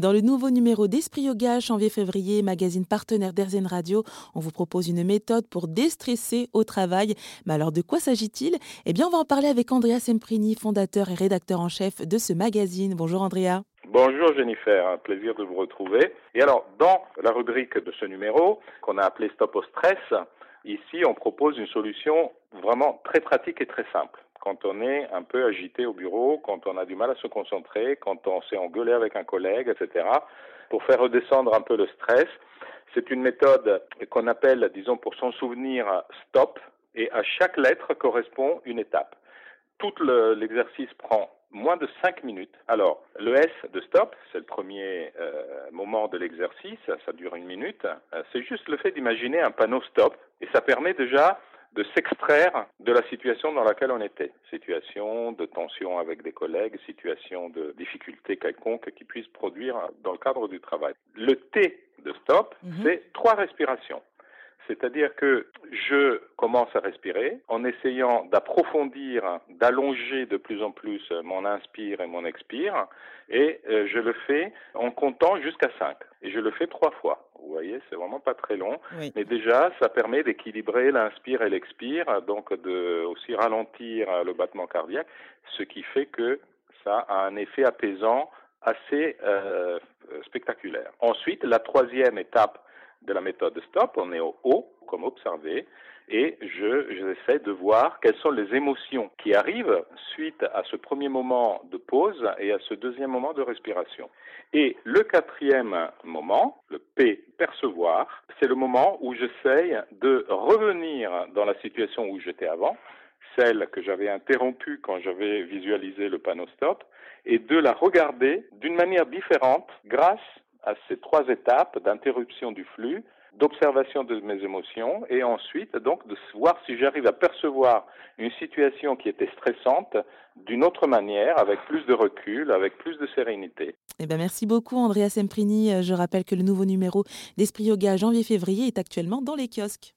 Dans le nouveau numéro d'Esprit Yoga, janvier-février, magazine partenaire d'Airzen Radio, on vous propose une méthode pour déstresser au travail. Mais alors, de quoi s'agit-il? Eh bien, on va en parler avec Andrea Semprini, fondateur et rédacteur en chef de ce magazine. Bonjour Andrea. Bonjour Jennifer, un plaisir de vous retrouver. Et alors, dans la rubrique de ce numéro, qu'on a appelé Stop au stress, ici, on propose une solution vraiment très pratique et très simple quand on est un peu agité au bureau, quand on a du mal à se concentrer, quand on s'est engueulé avec un collègue, etc., pour faire redescendre un peu le stress. C'est une méthode qu'on appelle, disons, pour son souvenir, stop, et à chaque lettre correspond une étape. Tout l'exercice prend moins de 5 minutes. Alors, le S de stop, c'est le premier euh, moment de l'exercice, ça dure une minute. Euh, c'est juste le fait d'imaginer un panneau stop, et ça permet déjà de s'extraire de la situation dans laquelle on était. Situation de tension avec des collègues, situation de difficulté quelconque qui puisse produire dans le cadre du travail. Le T de stop, mhm. c'est trois respirations. C'est-à-dire que je commence à respirer en essayant d'approfondir, d'allonger de plus en plus mon inspire et mon expire, et euh, je le fais en comptant jusqu'à 5. Et je le fais trois fois. Vous voyez, c'est vraiment pas très long, mais déjà ça permet d'équilibrer l'inspire et l'expire, donc de aussi ralentir le battement cardiaque, ce qui fait que ça a un effet apaisant assez euh, spectaculaire. Ensuite, la troisième étape de la méthode STOP, on est au haut, comme observé, et je j'essaie de voir quelles sont les émotions qui arrivent suite à ce premier moment de pause et à ce deuxième moment de respiration. Et le quatrième moment, le P, percevoir, c'est le moment où j'essaie de revenir dans la situation où j'étais avant, celle que j'avais interrompue quand j'avais visualisé le panneau stop, et de la regarder d'une manière différente grâce à ces trois étapes d'interruption du flux, d'observation de mes émotions et ensuite donc de voir si j'arrive à percevoir une situation qui était stressante d'une autre manière, avec plus de recul, avec plus de sérénité. Eh bien, merci beaucoup Andrea Semprini. Je rappelle que le nouveau numéro d'Esprit Yoga janvier-février est actuellement dans les kiosques.